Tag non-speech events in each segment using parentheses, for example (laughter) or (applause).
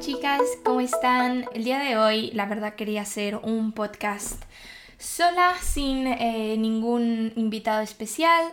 Chicas, ¿cómo están? El día de hoy la verdad quería hacer un podcast sola, sin eh, ningún invitado especial.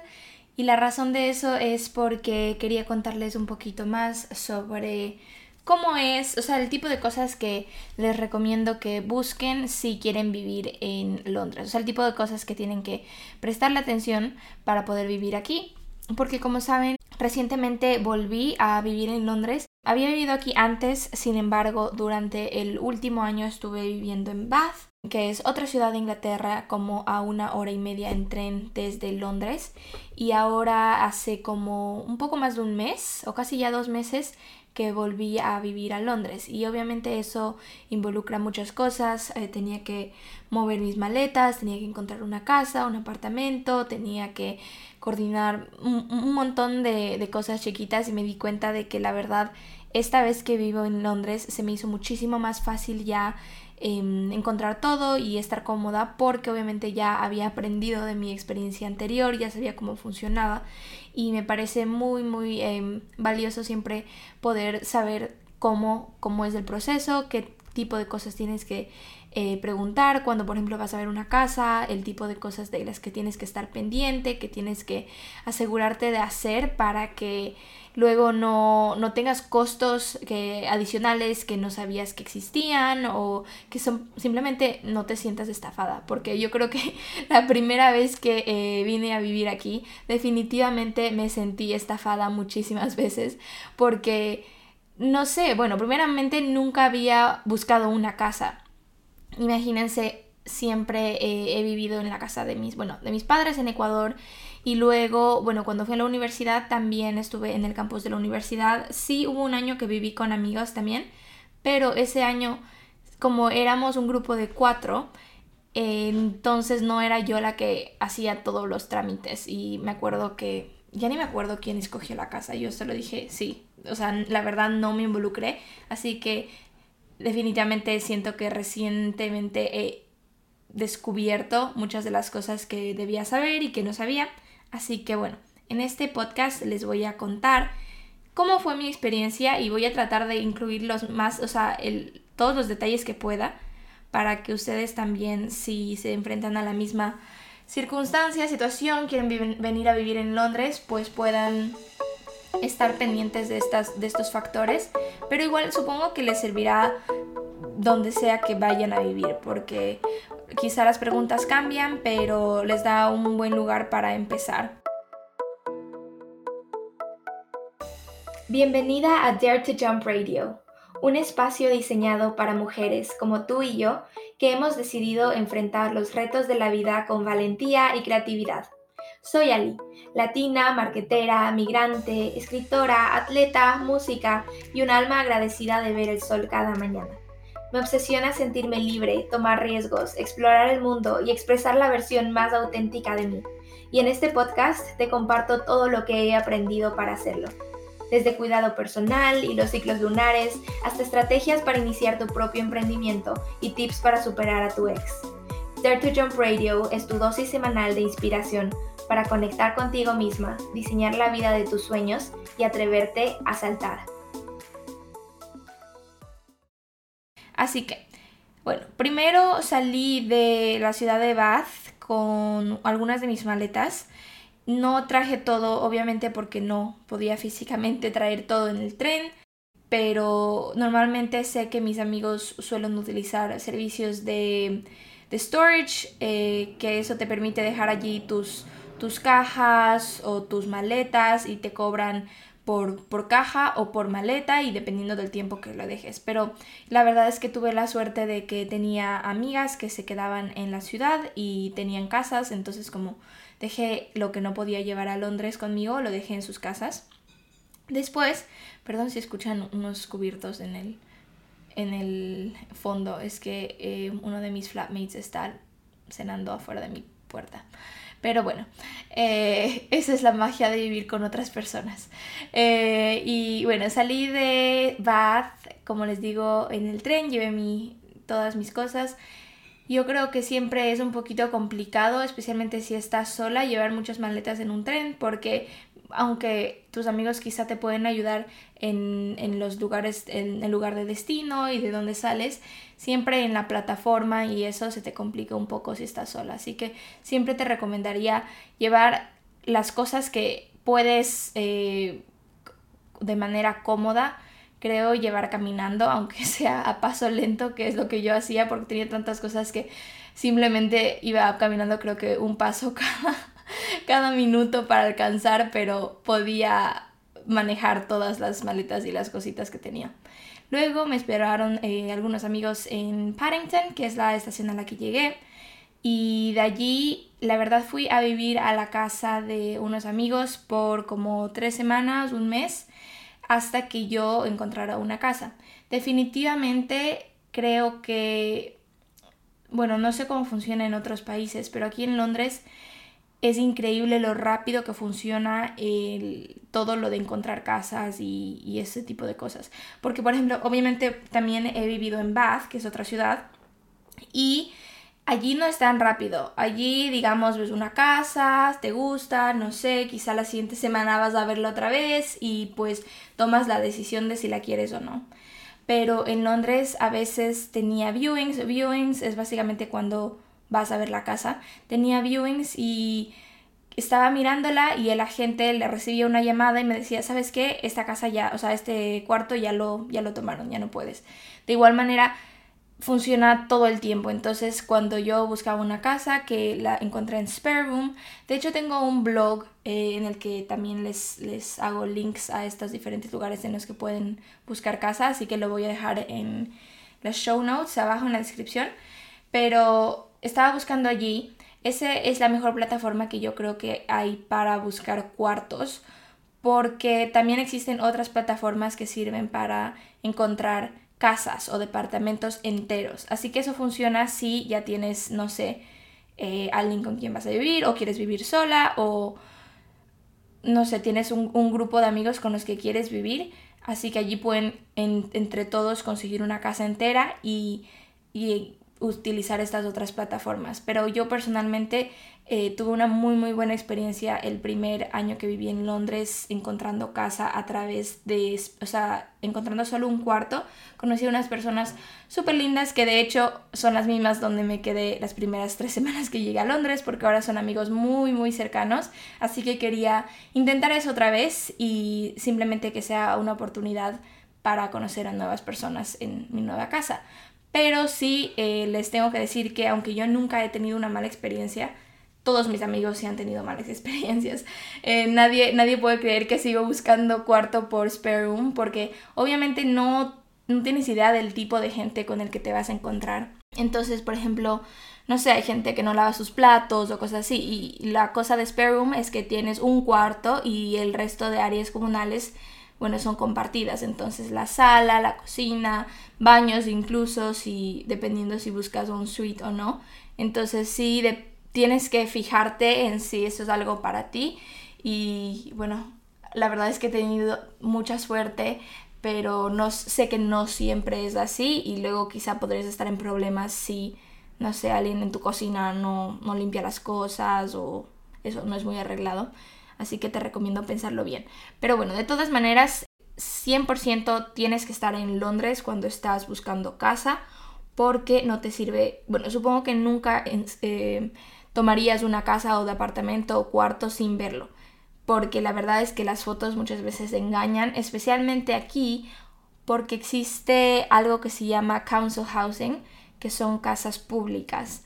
Y la razón de eso es porque quería contarles un poquito más sobre cómo es, o sea, el tipo de cosas que les recomiendo que busquen si quieren vivir en Londres. O sea, el tipo de cosas que tienen que prestarle atención para poder vivir aquí. Porque como saben, recientemente volví a vivir en Londres había vivido aquí antes, sin embargo, durante el último año estuve viviendo en Bath, que es otra ciudad de Inglaterra como a una hora y media en tren desde Londres. Y ahora hace como un poco más de un mes, o casi ya dos meses, que volví a vivir a Londres. Y obviamente eso involucra muchas cosas, eh, tenía que mover mis maletas, tenía que encontrar una casa, un apartamento, tenía que coordinar un, montón de, de cosas chiquitas y me di cuenta de que la verdad esta vez que vivo en Londres se me hizo muchísimo más fácil ya em, encontrar todo y estar cómoda porque obviamente ya había aprendido de mi experiencia anterior, ya sabía cómo funcionaba. Y me parece muy muy em, valioso siempre poder saber cómo, cómo es el proceso, qué tipo de cosas tienes que eh, preguntar cuando por ejemplo vas a ver una casa, el tipo de cosas de las que tienes que estar pendiente, que tienes que asegurarte de hacer para que luego no, no tengas costos que, adicionales que no sabías que existían o que son, simplemente no te sientas estafada. Porque yo creo que (laughs) la primera vez que eh, vine a vivir aquí definitivamente me sentí estafada muchísimas (laughs) veces porque no sé, bueno, primeramente nunca había buscado una casa imagínense, siempre he vivido en la casa de mis, bueno, de mis padres en Ecuador y luego, bueno, cuando fui a la universidad también estuve en el campus de la universidad. Sí hubo un año que viví con amigos también, pero ese año, como éramos un grupo de cuatro, entonces no era yo la que hacía todos los trámites y me acuerdo que ya ni me acuerdo quién escogió la casa, yo solo dije sí, o sea, la verdad no me involucré, así que definitivamente siento que recientemente he descubierto muchas de las cosas que debía saber y que no sabía. Así que bueno, en este podcast les voy a contar cómo fue mi experiencia y voy a tratar de incluir los más, o sea, todos los detalles que pueda para que ustedes también si se enfrentan a la misma circunstancia, situación, quieren venir a vivir en Londres, pues puedan estar pendientes de, estas, de estos factores, pero igual supongo que les servirá donde sea que vayan a vivir, porque quizá las preguntas cambian, pero les da un buen lugar para empezar. Bienvenida a Dare to Jump Radio, un espacio diseñado para mujeres como tú y yo que hemos decidido enfrentar los retos de la vida con valentía y creatividad. Soy Ali, latina, marquetera, migrante, escritora, atleta, música y un alma agradecida de ver el sol cada mañana. Me obsesiona sentirme libre, tomar riesgos, explorar el mundo y expresar la versión más auténtica de mí. Y en este podcast te comparto todo lo que he aprendido para hacerlo. Desde cuidado personal y los ciclos lunares hasta estrategias para iniciar tu propio emprendimiento y tips para superar a tu ex. Dare to Jump Radio es tu dosis semanal de inspiración para conectar contigo misma, diseñar la vida de tus sueños y atreverte a saltar. Así que, bueno, primero salí de la ciudad de Bath con algunas de mis maletas. No traje todo, obviamente, porque no podía físicamente traer todo en el tren, pero normalmente sé que mis amigos suelen utilizar servicios de, storage, eh, que eso te permite dejar allí tus tus cajas o tus maletas y te cobran por, por, caja o por maleta y dependiendo del tiempo que lo dejes. Pero la verdad es que tuve la suerte de que tenía amigas que se quedaban en la ciudad y tenían casas, entonces como dejé lo que no podía llevar a Londres conmigo, lo dejé en sus casas. Después, perdón si escuchan unos cubiertos en el, en el fondo, es que eh, uno de mis flatmates está cenando afuera de mi puerta. Pero bueno, eh, (laughs) esa es la magia de vivir con otras personas. Eh, y bueno, salí de Bath, como les digo, en el tren, llevé mi, todas mis cosas. Yo creo que siempre es un poquito complicado, especialmente si estás sola, llevar muchas maletas en un tren, porque aunque tus amigos quizá te pueden ayudar en, en los lugares, en el lugar de destino y de dónde sales, siempre en la plataforma y eso se te complica un poco si estás sola. Así que siempre te recomendaría llevar las cosas que puedes eh, de manera cómoda creo llevar caminando, (laughs) aunque sea a paso lento, que es lo que yo hacía porque tenía tantas cosas que simplemente iba caminando creo que un paso (laughs) cada, cada minuto para alcanzar, pero podía manejar todas las maletas y las cositas que tenía. Luego me esperaron eh, algunos amigos en Paddington, que es la estación a la que llegué. Y de allí, la verdad, fui a vivir a la casa de unos amigos por como tres semanas, un mes hasta que yo encontrara una casa. Definitivamente creo que, bueno, no sé cómo funciona en otros países, pero aquí en Londres es increíble lo rápido que funciona todo lo de encontrar casas y, y, ese tipo de cosas. Porque, por ejemplo, obviamente también he vivido en Bath, que es otra ciudad, y allí no es tan rápido. Allí, digamos, ves una casa, te gusta, no sé, quizá la siguiente semana vas a verla otra vez y pues tomas la decisión de si la quieres o no. Pero en Londres a veces tenía viewings. Viewings es básicamente cuando vas a ver la casa. Tenía viewings y estaba mirándola y el agente le recibía una llamada y me decía, ¿sabes qué? Esta casa ya, o sea, este cuarto ya lo, ya lo tomaron, ya no puedes. De igual manera, funciona todo el tiempo. Entonces, cuando yo buscaba una casa que la encontré en Spare Room, de hecho tengo un blog eh, en el que también les, les hago links a estos diferentes lugares en los que pueden buscar casa, así que lo voy a dejar en las show notes abajo en la descripción. Pero estaba buscando allí. Esa es la mejor plataforma que yo creo que hay para buscar cuartos, porque también existen otras plataformas que sirven para encontrar casas o departamentos enteros. Así que eso funciona si ya tienes, no sé, eh, alguien con quien vas a vivir o quieres vivir sola o, no sé, tienes un, grupo de amigos con los que quieres vivir. Así que allí pueden entre todos conseguir una casa entera y, y utilizar estas otras plataformas. Pero yo personalmente eh, tuve una muy muy buena experiencia el primer año que viví en Londres encontrando casa a través de, o sea, encontrando solo un cuarto. Conocí a unas personas súper lindas que de hecho son las mismas donde me quedé las primeras tres (laughs) semanas que llegué a Londres porque ahora son amigos muy muy cercanos. Así que quería intentar eso otra vez y simplemente que sea una oportunidad para conocer a nuevas personas en mi nueva casa. Pero sí eh, les tengo que decir que aunque yo nunca he tenido una mala experiencia, todos mis amigos sí han tenido malas (laughs) experiencias. Eh, nadie, nadie puede creer que sigo buscando cuarto por spare room porque obviamente no, no tienes idea del tipo de gente con el que te vas a encontrar. Entonces, por ejemplo, no sé, hay gente que no lava sus platos o cosas así. Y la cosa de spare room es que tienes un cuarto y el resto de áreas comunales, bueno, son compartidas. Entonces, la sala, la cocina, baños incluso, si, dependiendo si buscas un suite o no. Entonces, sí, tienes que fijarte en si eso es algo para ti. Y bueno, la verdad es que he tenido mucha suerte, pero no sé que no siempre es así y luego quizá podrías estar en problemas si, no sé, alguien en tu cocina no, no limpia las cosas o eso no es muy arreglado. Así que te recomiendo pensarlo bien. Pero bueno, de todas maneras, 100% tienes que estar en Londres cuando estás buscando casa porque no te sirve, bueno, supongo que nunca eh, tomarías una casa o de apartamento o cuarto sin verlo. Porque la verdad es que las fotos muchas veces engañan, especialmente aquí, porque existe algo que se llama council housing, que son casas públicas.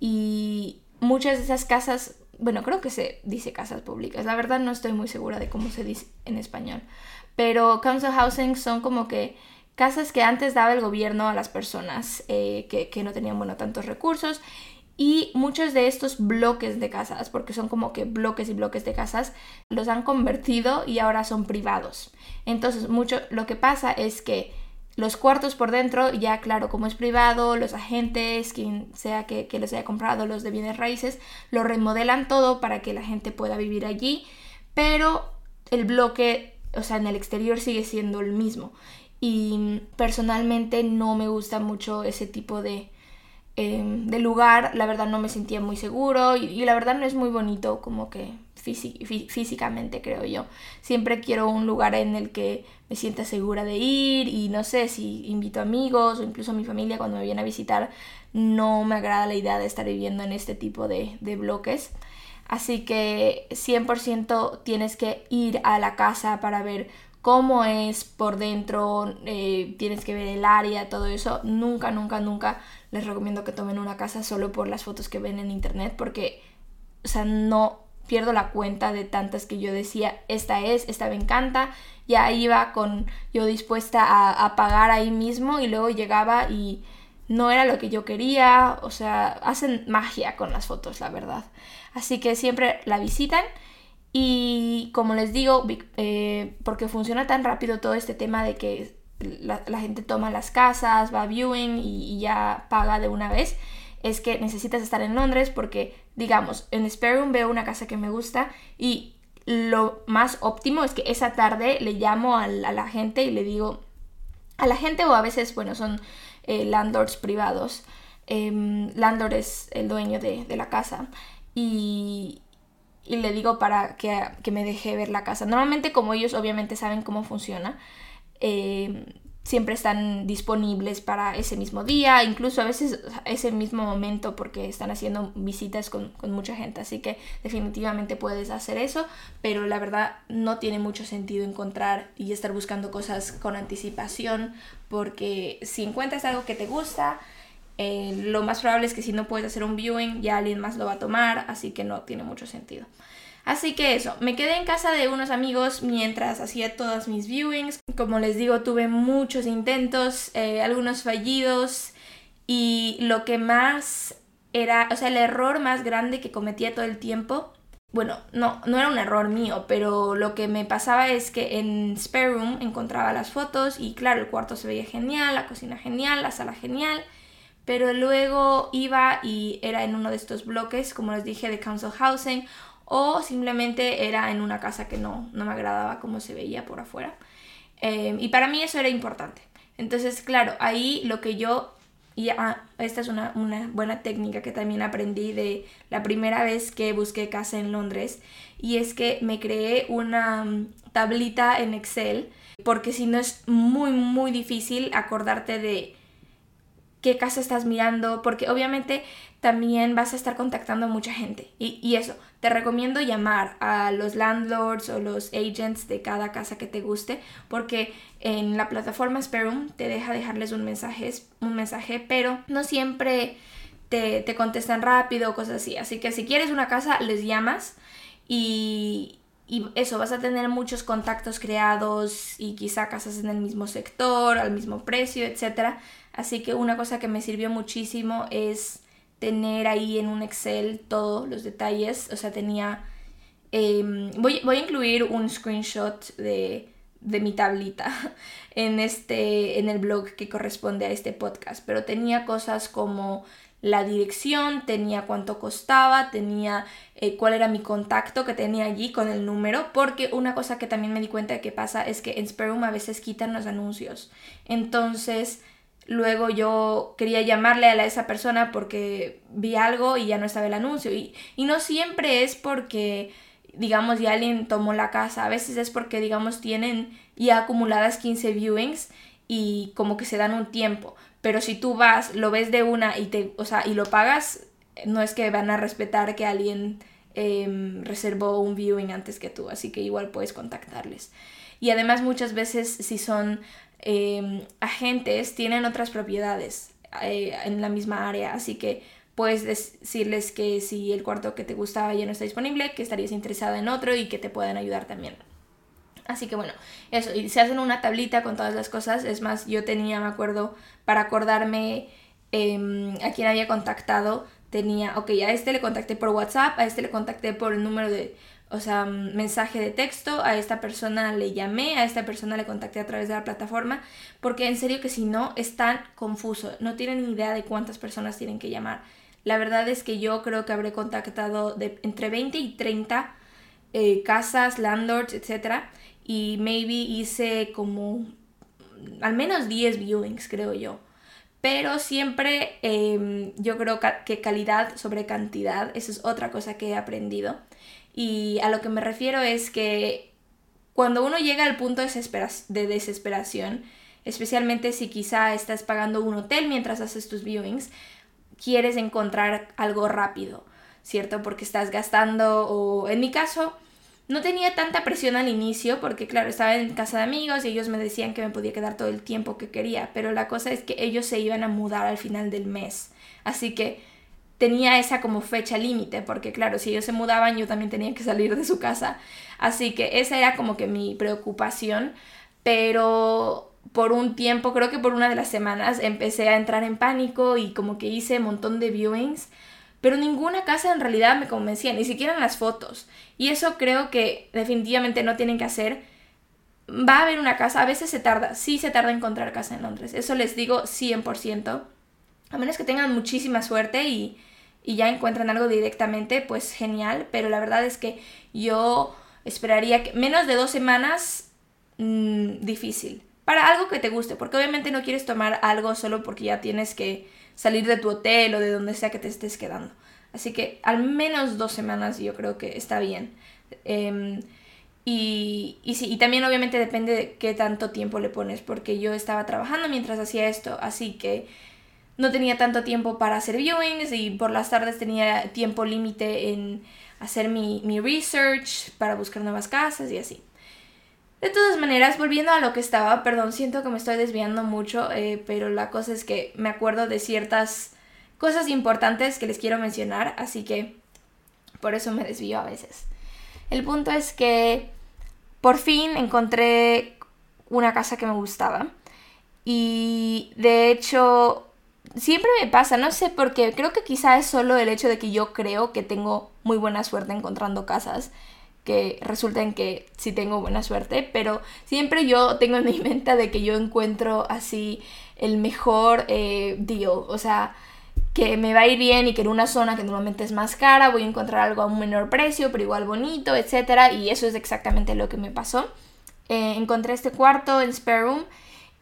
Y muchas de esas casas, bueno, creo que se dice casas públicas, la verdad no estoy muy segura de cómo se dice en español. Pero council housing son como que casas que antes daba el gobierno a las personas eh, que, que, no tenían bueno, tantos recursos y muchos de estos bloques de casas, porque son como que bloques y bloques de casas, los han convertido y ahora son privados. Entonces, mucho lo que pasa es que los cuartos por dentro, ya claro, como es privado, los agentes, quien sea que, que los haya comprado, los de bienes raíces, lo remodelan todo para que la gente pueda vivir allí, pero el bloque, o sea, en el exterior sigue siendo el mismo. Y personalmente no me gusta mucho ese tipo de, em, del lugar, la verdad no me sentía muy seguro y, la verdad no es muy bonito como que físicamente creo yo. Siempre quiero un lugar en el que me sienta segura de ir y no sé si invito amigos o incluso a mi familia cuando me viene a visitar, no me agrada la idea de estar viviendo en este tipo de, de bloques. Así que 100% tienes que ir a la casa para ver cómo es por dentro, eh, tienes que ver el área, todo eso. Nunca, nunca, nunca les recomiendo que tomen una casa solo por las fotos que ven en internet porque, o sea, no pierdo la cuenta de tantas que yo decía, esta es, esta me encanta. Ya iba con yo dispuesta a, a pagar ahí mismo y luego llegaba y no era lo que yo quería. O sea, hacen magia con las fotos, la verdad. Así que siempre la visitan. Y como les digo, eh, porque funciona tan rápido todo este tema de que la, gente toma las casas, va a viewing y, ya paga de una vez, es que necesitas estar en Londres porque, digamos, en Spare Room veo una casa que me gusta y lo más óptimo es que esa tarde le llamo a la, gente y le digo, a la gente o a veces, bueno, son eh, landlords privados, eh, landlord es el dueño de, de la casa y, y le digo para que, me deje ver la casa. Normalmente como ellos obviamente saben cómo funciona, eh, siempre están disponibles para ese mismo día, incluso a veces ese mismo momento porque están haciendo visitas con, con, mucha gente, así que definitivamente puedes hacer eso, pero la verdad no tiene mucho sentido encontrar y estar buscando cosas con anticipación porque si encuentras algo que te gusta, eh, lo más probable es que si no puedes hacer un viewing, ya alguien más lo va a tomar, así que no tiene mucho sentido. Así que eso, me quedé en casa de unos amigos mientras hacía todas mis viewings. Como les digo, tuve muchos intentos, eh, algunos fallidos y lo que más era, o sea, el error más grande que cometía todo el tiempo, bueno, no, no era un error mío, pero lo que me pasaba es que en Spare Room encontraba las fotos y claro, el cuarto se veía genial, la cocina genial, la sala genial pero luego iba y era en uno de estos bloques, como les dije, de Council Housing, o simplemente era en una casa que no, no me agradaba cómo se veía por afuera. Em, y para mí eso era importante. Entonces, claro, ahí lo que yo... Y ah, esta es una, una buena técnica que también aprendí de la primera vez que busqué casa en Londres. Y es que me creé una mm, tablita en Excel. Porque si no es muy, muy difícil acordarte de qué casa estás mirando, porque obviamente también vas a estar contactando a mucha gente. Y, eso, te recomiendo llamar a los landlords o los agents de cada casa que te guste, porque en la plataforma Sperum te deja dejarles un mensaje, un mensaje pero no siempre te, te contestan rápido cosas así. Así que si quieres una casa, les llamas y, y eso, vas a tener muchos contactos creados y quizá casas en el mismo sector, al mismo precio, etc. Así que una cosa que me sirvió muchísimo es tener ahí en un Excel todos los detalles. O sea, tenía... Em, voy, voy, a incluir un screenshot de, de mi tablita (laughs) en, este, en el blog que corresponde a este podcast. Pero tenía cosas como la dirección, tenía cuánto costaba, tenía eh, cuál era mi contacto que tenía allí con el número, porque una cosa que también me di cuenta de que pasa es que en Sperum a veces quitan los anuncios. Entonces, luego yo quería llamarle a esa persona porque vi algo y ya no estaba el anuncio. Y, y no siempre es porque, digamos, ya alguien tomó la casa, a veces es porque, digamos, tienen ya acumuladas 15 viewings y como que se dan un tiempo. Pero si tú vas, lo ves de una y te, o sea, y lo pagas, no es que van a respetar que alguien em, reservó un viewing antes que tú, así que igual puedes contactarles. Y además muchas veces si son em, agentes, tienen otras propiedades eh, en la misma área, así que puedes decirles que si el cuarto que te gustaba ya no está disponible, que estarías interesada en otro y que te pueden ayudar también. Así que bueno, eso, y se hacen una tablita con todas las cosas. Es más, yo tenía, me acuerdo, para acordarme em, a quién había contactado, tenía, ok, a este le contacté por WhatsApp, a este le contacté por el número de, o sea, mensaje de texto, a esta persona le llamé, a esta persona le contacté a través de la plataforma, porque en serio que si no, es tan confuso, no tienen ni idea de cuántas personas tienen que llamar. La verdad es que yo creo que habré contactado de entre 20 y 30 eh, casas, landlords, etcétera y maybe hice como al menos 10 viewings, creo yo. Pero siempre em, yo creo que calidad sobre cantidad, eso es otra cosa que he aprendido. Y a lo que me refiero es que cuando uno llega al punto de desesperación, especialmente si quizá estás pagando un hotel mientras haces tus viewings, quieres encontrar algo rápido, ¿cierto? Porque estás gastando o en mi caso no tenía tanta presión al inicio porque claro, estaba en casa de amigos y ellos me decían que me podía quedar todo el tiempo que quería, pero la cosa es que ellos se iban a mudar al final del mes. Así que tenía esa como fecha límite, porque claro, si ellos se mudaban yo también tenía que salir de su casa. Así que esa era como que mi preocupación, pero por un tiempo, creo que por una de las semanas, empecé a entrar en pánico y como que hice un montón de viewings, pero ninguna casa en realidad me convencía, ni siquiera en las fotos. Y eso creo que definitivamente no tienen que hacer. Va a haber una casa, a veces se tarda, sí se tarda en encontrar casa en Londres, eso les digo 100%, a menos que tengan muchísima suerte y, y ya encuentran algo directamente, pues genial, pero la verdad es que yo esperaría que menos de dos semanas, mmm, difícil para algo que te guste, porque obviamente no quieres tomar algo solo porque ya tienes que salir de tu hotel o de donde sea que te estés quedando. Así que al menos dos semanas yo creo que está bien. Em, y, y, sí, y también obviamente depende de qué tanto tiempo le pones, porque yo estaba trabajando mientras hacía esto, así que no tenía tanto tiempo para hacer viewings y por las tardes tenía tiempo límite en hacer mi, mi research para buscar nuevas casas y así. De todas maneras, volviendo a lo que estaba, perdón, siento que me estoy desviando mucho, eh, pero la cosa es que me acuerdo de ciertas cosas importantes que les quiero mencionar, así que por eso me desvío a veces. El punto es que por fin encontré una casa que me gustaba y de hecho siempre me pasa, no sé por qué, creo que quizá es solo el hecho de que yo creo que tengo muy buena suerte encontrando casas que resulta en que sí tengo buena suerte, pero siempre yo tengo en mi (laughs) mente de que yo encuentro así el mejor eh, deal, o sea, que me va a ir bien y que en una zona que normalmente es más cara voy a encontrar algo a un menor precio, pero igual bonito, etc. Y eso es exactamente lo que me pasó. Eh, encontré este cuarto en Spare Room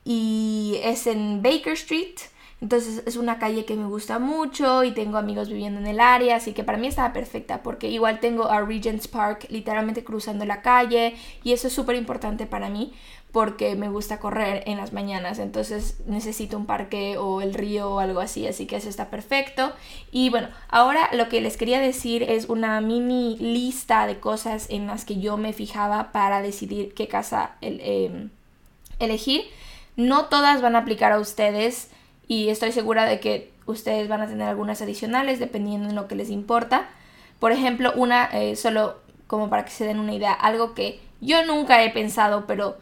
y es en Baker Street. Entonces es una calle que me gusta mucho y tengo amigos viviendo en el área, así que para mí estaba perfecta porque igual tengo a Regent's Park literalmente cruzando la calle y eso es súper importante para mí porque me gusta correr en las mañanas, entonces necesito un parque o el río o algo así, así que eso está perfecto. Y bueno, ahora lo que les quería decir es una mini lista de cosas en las que yo me fijaba para decidir qué casa em, elegir. No todas van a aplicar a ustedes y estoy segura de que ustedes van a tener algunas adicionales dependiendo de lo que les importa. Por ejemplo, una, eh, solo como para que se den una idea, algo que yo nunca he pensado, pero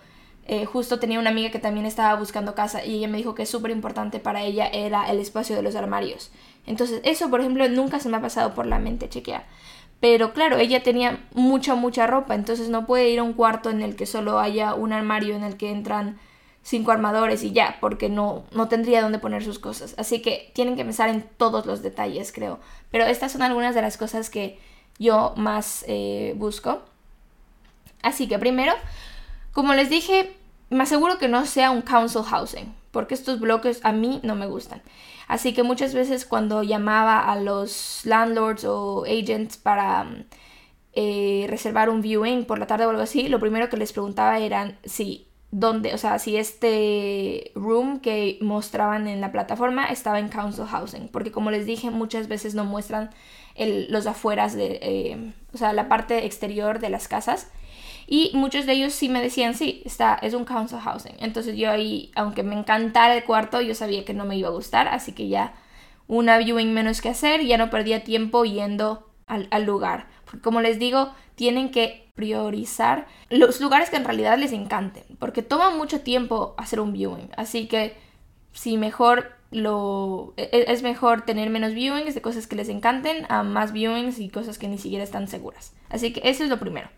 eh, justo tenía una amiga que también estaba buscando casa y ella me dijo que es súper importante para ella era el espacio de los armarios. Entonces, eso, por ejemplo, nunca se me ha pasado por la mente chequear. Pero claro, ella tenía mucha, mucha ropa, entonces no puede ir a un cuarto en el que solo haya un armario en el que entran cinco armadores y ya, porque no, no tendría dónde poner sus cosas. Así que tienen que pensar en todos los detalles, creo. Pero estas son algunas de las cosas que yo más eh, busco. Así que primero, como les dije, me aseguro que no sea un council housing, porque estos bloques a mí no me gustan. Así que muchas veces cuando llamaba a los landlords o agents para eh, reservar un viewing por la tarde o algo así, lo primero que les preguntaba eran si donde, o sea, si este room que mostraban en la plataforma estaba en Council Housing, porque como les dije, muchas veces no muestran los afueras de, eh, o sea, la parte exterior de las casas. Y muchos de ellos sí me decían, sí, está, es un council housing. Entonces yo ahí, aunque me encantara el cuarto, yo sabía que no me iba a gustar, así que ya una viewing menos que hacer, ya no perdía tiempo yendo al, al lugar. Como les digo, tienen que priorizar los lugares que en realidad les encanten, porque toma mucho tiempo hacer un viewing, así que si mejor lo e, e, es mejor tener menos viewings de cosas que les encanten a más viewings y cosas que ni siquiera están seguras. Así que eso es lo primero.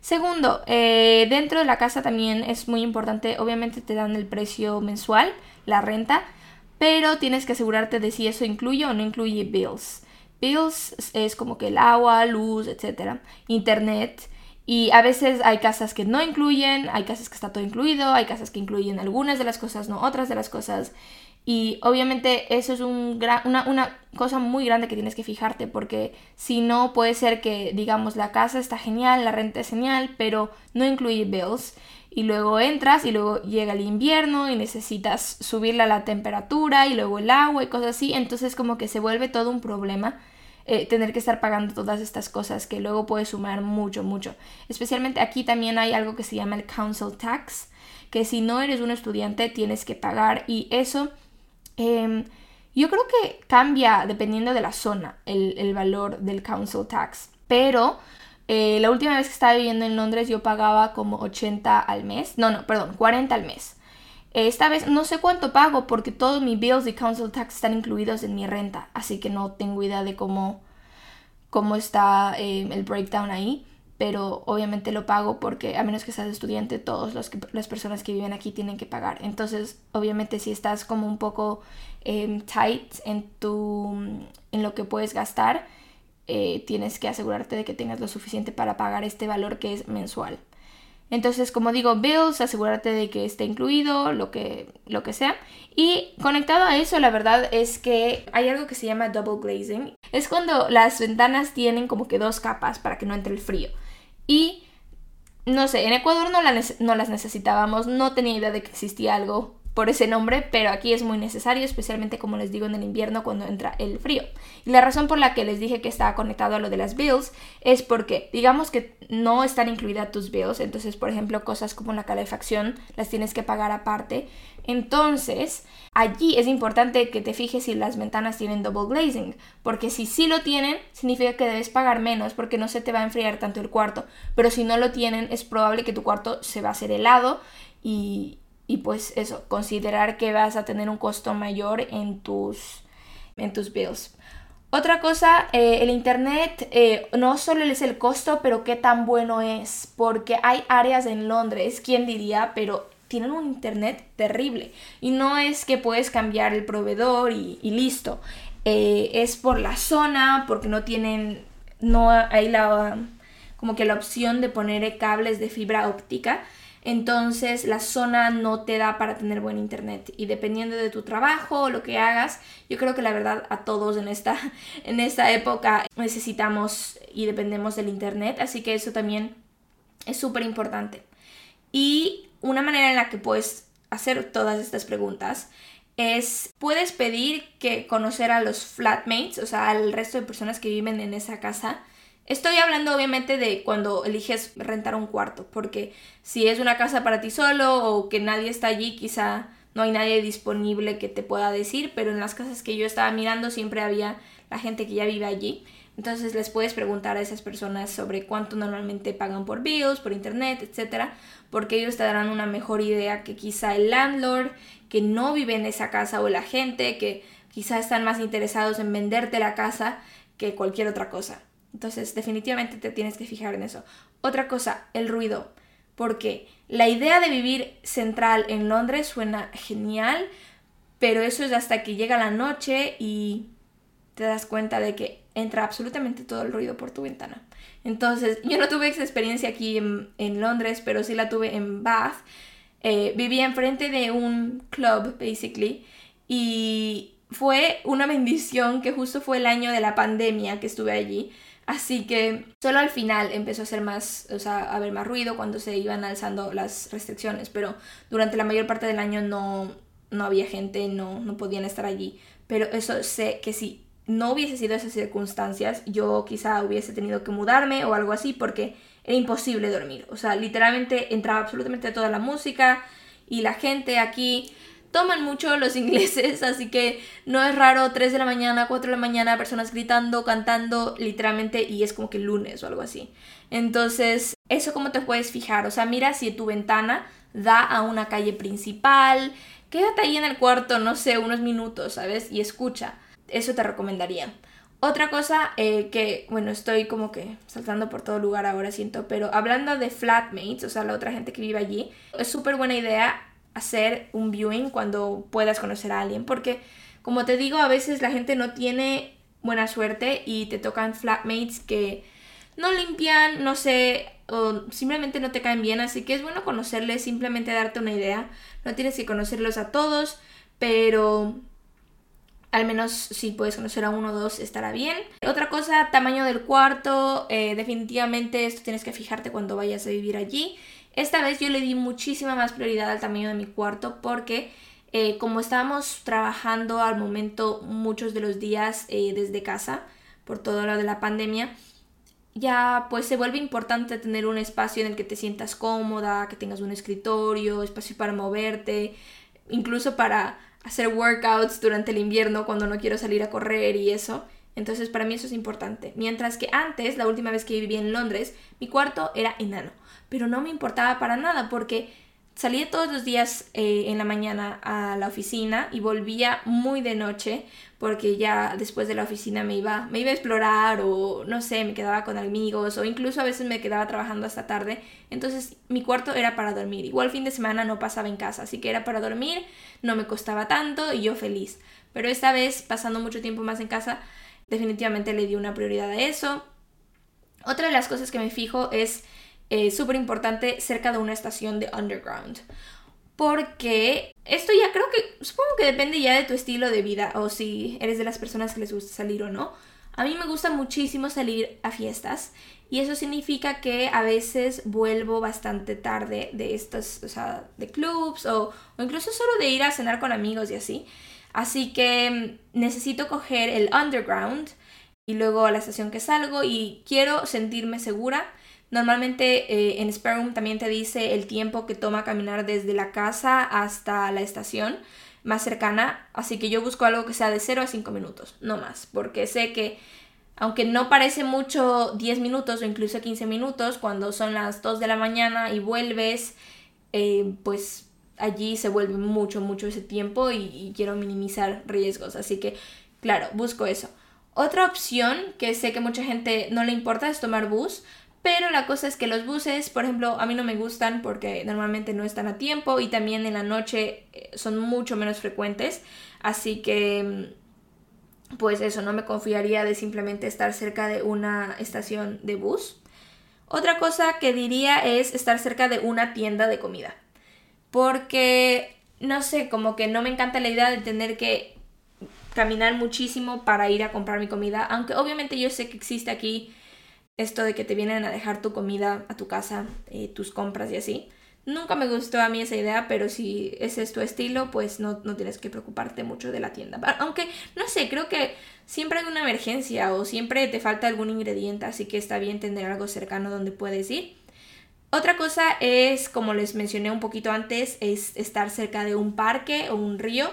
Segundo, eh, dentro de la casa también es muy importante, obviamente te dan el precio mensual, la renta, pero tienes que asegurarte de si eso incluye o no incluye bills. Bills es como que el agua, luz, etcétera, internet. Y a veces hay casas que no incluyen, hay casas que está todo incluido, hay casas que incluyen algunas de las cosas, no otras de las cosas. Y obviamente eso es un una, una cosa muy grande que tienes que fijarte porque si no puede ser que digamos la casa está genial, la renta es genial, pero no incluye bills y luego entras y luego llega el invierno y necesitas subirle a la temperatura y luego el agua y cosas así, entonces como que se vuelve todo un problema eh, tener que estar pagando todas estas cosas que luego puede sumar mucho, mucho. Especialmente aquí también hay algo que se llama el council tax, que si no eres un estudiante tienes que pagar. Y eso em, yo creo que cambia dependiendo de la zona el, valor del council tax, pero eh, la última vez que estaba viviendo en Londres yo pagaba como 80 al mes, no, no, perdón, 40 al mes. Esta vez no sé cuánto pago porque todos mis bills y council tax están incluidos en mi renta, así que no tengo idea de cómo, cómo está eh, el breakdown ahí, pero obviamente lo pago porque a menos que seas estudiante, todas las personas que viven aquí tienen que pagar. Entonces, obviamente si estás como un poco em, tight en, tu, en lo que puedes gastar, eh, tienes que asegurarte de que tengas lo suficiente para pagar este valor que es mensual. Entonces, como digo, bills, asegúrate de que esté incluido, lo que, lo que sea. Y conectado a eso, la verdad es que hay algo que se llama double glazing. Es cuando las ventanas tienen como que dos capas para que no entre el frío. Y, no sé, en Ecuador no las necesitábamos, no tenía idea de que existía algo por ese nombre, pero aquí es muy necesario, especialmente como les digo en el invierno cuando entra el frío. Y la razón por la que les dije que estaba conectado a lo de las bills es porque digamos que no están incluidas tus bills, entonces por ejemplo cosas como la calefacción las tienes que pagar aparte. Entonces, allí es importante que te fijes si las ventanas tienen double glazing, porque si sí lo tienen, significa que debes pagar menos porque no se te va a enfriar tanto el cuarto, pero si no lo tienen, es probable que tu cuarto se va a hacer helado y, y pues eso, considerar que vas a tener un costo mayor en tus, en tus bills. Otra cosa, eh, el Internet eh, no solo es el costo, pero qué tan bueno es, porque hay áreas en Londres, quién diría, pero tienen un Internet terrible. Y no es que puedes cambiar el proveedor y, listo. Eh, es por la zona, porque no tienen, no hay la, como que la opción de poner cables de fibra óptica entonces la zona no te da para tener buen internet y dependiendo de tu trabajo o lo que hagas, yo creo que la verdad a todos en esta, (laughs) en esta época necesitamos y dependemos del internet, así que eso también es súper importante. Y una manera en la que puedes hacer todas estas preguntas es, puedes pedir que conocer a los flatmates, o sea, al resto de personas que viven en esa casa, Estoy hablando obviamente de cuando eliges rentar un cuarto, porque si es una casa para ti solo o que nadie está allí, quizá no hay nadie disponible que te pueda decir, pero en las casas que yo estaba mirando siempre había la gente que ya vive allí. Entonces les puedes preguntar a esas personas sobre cuánto normalmente pagan por bills, por internet, etcétera, porque ellos te darán una mejor idea que quizá el landlord que no vive en esa casa o la gente que quizá están más interesados en venderte la casa que cualquier otra cosa. Entonces, definitivamente te tienes que fijar en eso. Otra cosa, el ruido. Porque la idea de vivir central en Londres suena genial, pero eso es hasta que llega la noche y te das cuenta de que entra absolutamente todo el ruido por tu ventana. Entonces, yo no tuve esa experiencia aquí en, Londres, pero sí la tuve en Bath. Eh, vivía enfrente de un club, basically, y fue una bendición que justo fue el año de la pandemia que estuve allí Así que solo al final empezó a hacer más, o sea, a haber más ruido cuando se iban alzando las restricciones, pero durante la mayor parte del año no, no había gente, no, no podían estar allí. Pero eso sé que si no hubiese sido esas circunstancias, yo quizá hubiese tenido que mudarme o algo así porque era imposible dormir. O sea, literalmente entraba absolutamente toda la música y la gente aquí toman mucho los ingleses, así que no es raro 3 de la mañana, 4 de la mañana, personas gritando, cantando, literalmente, y es como que lunes o algo así. Entonces, eso como te puedes fijar, o sea, mira si tu ventana da a una calle principal, quédate ahí en el cuarto, no sé, unos minutos, ¿sabes? Y escucha, eso te recomendaría. Otra cosa eh, que, bueno, estoy como que saltando por todo lugar ahora, siento, pero hablando de flatmates, o sea, la otra gente que vive allí, es súper buena idea hacer un viewing cuando puedas conocer a alguien, porque como te digo, a veces la gente no tiene buena suerte y te tocan flatmates que no limpian, no sé, o simplemente no te caen bien, así que es bueno conocerles, simplemente darte una idea. No tienes que conocerlos a todos, pero al menos si puedes conocer a uno o dos estará bien. Otra cosa, tamaño del cuarto. Eh, definitivamente esto tienes que fijarte cuando vayas a vivir allí. Esta vez yo le di muchísima más prioridad al tamaño de mi cuarto porque eh, como estábamos trabajando al momento muchos de los días eh, desde casa por todo lo de la pandemia, ya pues se vuelve importante tener un espacio en el que te sientas cómoda, que tengas un escritorio, espacio para moverte, incluso para hacer workouts durante el invierno cuando no quiero salir a correr y eso. Entonces para mí eso es importante. Mientras que antes, la última vez que viví en Londres, mi cuarto era enano. Pero no me importaba para nada porque salía todos los días eh, en la mañana a la oficina y volvía muy de noche porque ya después de la oficina me iba, me iba a explorar o no sé, me quedaba con amigos o incluso a veces me quedaba trabajando hasta tarde. Entonces mi cuarto era para dormir. Igual fin de semana no pasaba en casa, así que era para dormir, no me costaba tanto y yo feliz. Pero esta vez, pasando mucho tiempo más en casa, definitivamente le di una prioridad a eso. Otra de las cosas que me fijo es eh, súper importante cerca de una estación de underground. Porque esto ya creo que, supongo que depende ya de tu estilo de vida o si eres de las personas que les gusta salir o no. A mí me gusta muchísimo salir a fiestas y eso significa que a veces vuelvo bastante tarde de estos, o sea, de clubs o, o incluso solo de ir a cenar con amigos y así. Así que mm, necesito coger el underground y luego a la estación que salgo y quiero sentirme segura. Normalmente eh, en Spare también te dice el tiempo que toma caminar desde la casa hasta la estación más cercana, así que yo busco algo que sea de 0 a 5 minutos, no más, porque sé que aunque no parece mucho 10 minutos o incluso 15 minutos, cuando son las 2 de la mañana y vuelves, eh, pues allí se vuelve mucho, mucho ese tiempo y, quiero minimizar riesgos, así que claro, busco eso. Otra opción que sé que mucha gente no le importa es tomar bus, pero la cosa es que los buses, por ejemplo, a mí no me gustan porque normalmente no están a tiempo y también en la noche eh, son mucho menos frecuentes. Así que, mm, pues eso, no me confiaría de simplemente estar cerca de una estación de bus. Otra cosa que diría es estar cerca de una tienda de comida. Porque, no sé, como que no me encanta la idea de tener que caminar muchísimo para ir a comprar mi comida. Aunque obviamente yo sé que existe aquí esto de que te vienen a dejar tu comida a tu casa, eh, tus compras y así. Nunca me gustó a mí esa idea, pero si ese es tu estilo, pues no, no, tienes que preocuparte mucho de la tienda. Aunque, no sé, creo que siempre hay una emergencia o siempre te falta algún ingrediente, así que está bien tener algo cercano donde puedes ir. Otra cosa es, como les mencioné un poquito antes, es estar cerca de un parque o un río.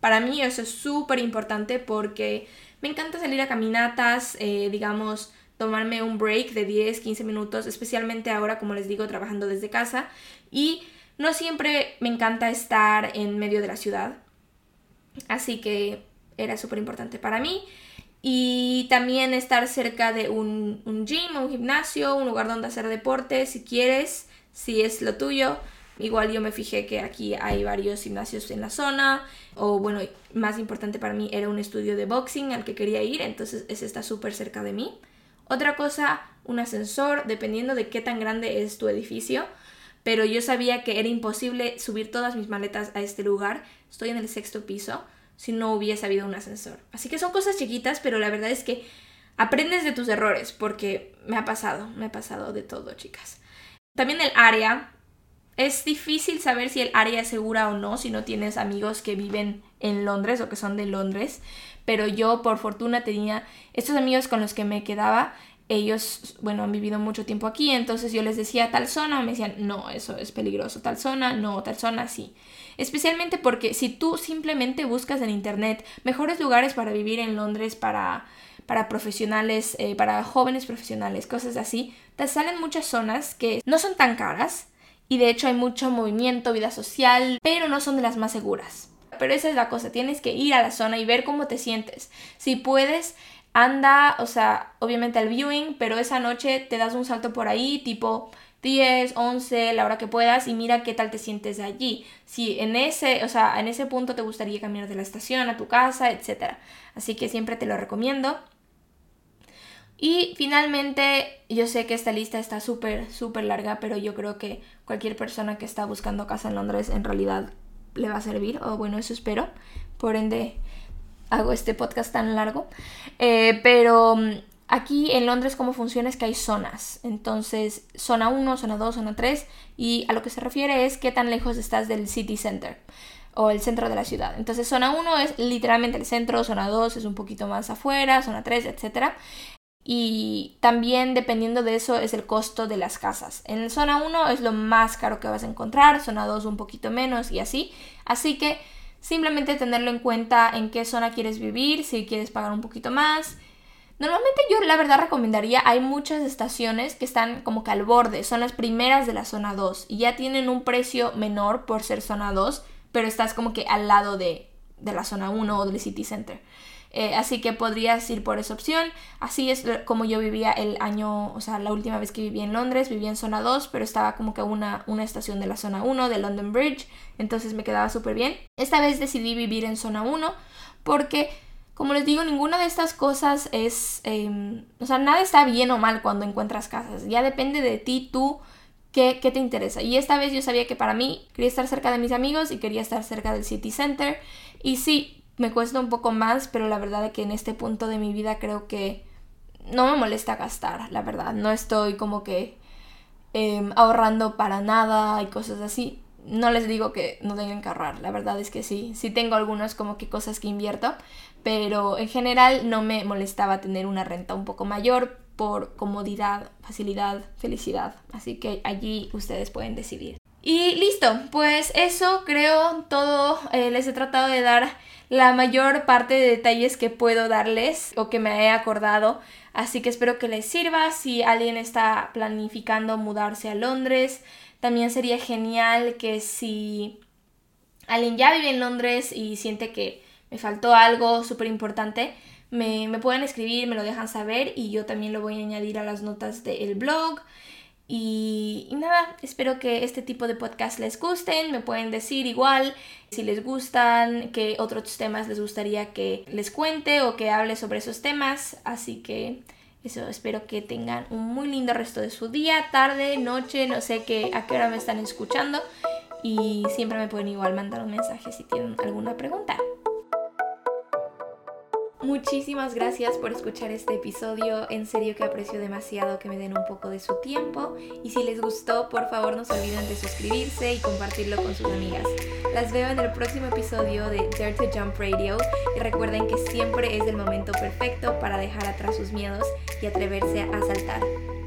Para mí eso es súper importante porque me encanta salir a caminatas, eh, digamos, tomarme un break de 10, 15 minutos, especialmente ahora, como les digo, trabajando desde casa. Y no siempre me encanta estar en medio de la ciudad. Así que era súper importante para mí. Y también estar cerca de un, un gym, un gimnasio, un lugar donde hacer deporte, si quieres, si es lo tuyo. Igual yo me fijé que aquí hay varios gimnasios en la zona. O bueno, más importante para mí era un estudio de boxing al que quería ir. Entonces ese está súper cerca de mí. Otra cosa, un ascensor, dependiendo de qué tan grande es tu edificio. Pero yo sabía que era imposible subir todas mis maletas a este lugar. Estoy en el sexto piso si no hubiese habido un ascensor. Así que son cosas chiquitas, pero la verdad es que aprendes de tus errores, porque me ha pasado, me ha pasado de todo, chicas. También el área. Es difícil saber si el área es segura o no si no tienes amigos que viven en Londres o que son de Londres pero yo por fortuna tenía estos amigos con los que me quedaba, ellos, bueno, han vivido mucho tiempo aquí, entonces yo les decía tal zona, me decían, no, eso es peligroso, tal zona, no, tal zona, sí. Especialmente porque si tú simplemente buscas en internet mejores lugares para vivir en Londres para, para profesionales, eh, para jóvenes profesionales, cosas así, te salen muchas zonas que no son tan caras y de hecho hay mucho movimiento, vida social, pero no son de las más seguras. Pero esa es la cosa, tienes que ir a la zona y ver cómo te sientes. Si puedes, anda, o sea, obviamente al viewing, pero esa noche te das un salto por ahí, tipo 10, 11, la hora que puedas y mira qué tal te sientes allí. Si en ese, o sea, en ese punto te gustaría caminar de la estación a tu casa, etc. Así que siempre te lo recomiendo. Y finalmente, yo sé que esta lista está súper, súper larga, pero yo creo que cualquier persona que está buscando casa en Londres en realidad le va a servir, o bueno, eso espero. Por ende, hago este podcast tan largo. Eh, pero mm, aquí en Londres cómo funciona es que hay zonas. Entonces, zona 1, zona 2, zona 3. Y a lo que se refiere es qué tan lejos estás del city center o el centro de la ciudad. Entonces, zona 1 es literalmente el centro, zona 2 es un poquito más afuera, zona 3, etc. Y también dependiendo de eso es el costo de las casas. En zona 1 es lo más caro que vas a encontrar, zona 2 un poquito menos y así. Así que Simplemente tenerlo en cuenta en qué zona quieres vivir, si quieres pagar un poquito más. Normalmente yo la verdad recomendaría, hay muchas estaciones que están como que al borde, son las primeras de la zona 2 y ya tienen un precio menor por ser zona 2, pero estás como que al lado de, de la zona 1 o del city center. Eh, así que podrías ir por esa opción. Así es como yo vivía el año, o sea, la última vez que viví en Londres, vivía en zona 2, pero estaba como que una, una estación de la zona 1 de London Bridge, entonces me quedaba súper bien. Esta vez decidí vivir en zona 1 porque, como les digo, ninguna de estas cosas es, em, o sea, nada está bien o mal cuando encuentras casas, ya depende de ti, tú. ¿Qué, ¿Qué te interesa? Y esta vez yo sabía que para mí quería estar cerca de mis amigos y quería estar cerca del City Center. Y sí, me cuesta un poco más, pero la verdad es que en este punto de mi vida creo que no me molesta gastar, la verdad. No estoy como que em, ahorrando para nada y cosas así. No les digo que no tengan que ahorrar, la verdad es que sí. Sí tengo algunas como que cosas que invierto, pero en general no me molestaba tener una renta un poco mayor por comodidad, facilidad, felicidad. Así que allí ustedes pueden decidir. Y listo, pues eso creo todo eh, les he tratado de dar la mayor parte de detalles que puedo darles o que me he acordado. Así que espero que les sirva. Si alguien está planificando mudarse a Londres, también sería genial que si alguien ya vive en Londres y siente que me faltó algo súper importante, me, me, pueden escribir, me lo dejan saber y yo también lo voy a añadir a las notas del blog. Y, nada, espero que este tipo de podcast les gusten, me pueden decir igual si les gustan, qué otros temas les gustaría que les cuente o que hable sobre esos temas. Así que eso, espero que tengan un muy lindo resto de su día, tarde, noche, no sé qué, a qué hora me están escuchando. Y siempre me pueden igual mandar un mensaje si tienen alguna pregunta. Muchísimas gracias por escuchar este episodio. En serio que aprecio demasiado que me den un poco de su tiempo. Y si les gustó, por favor no se olviden de suscribirse y compartirlo con sus amigas. Las veo en el próximo episodio de Dare to Jump Radio. Y recuerden que siempre es el momento perfecto para dejar atrás sus miedos y atreverse a saltar.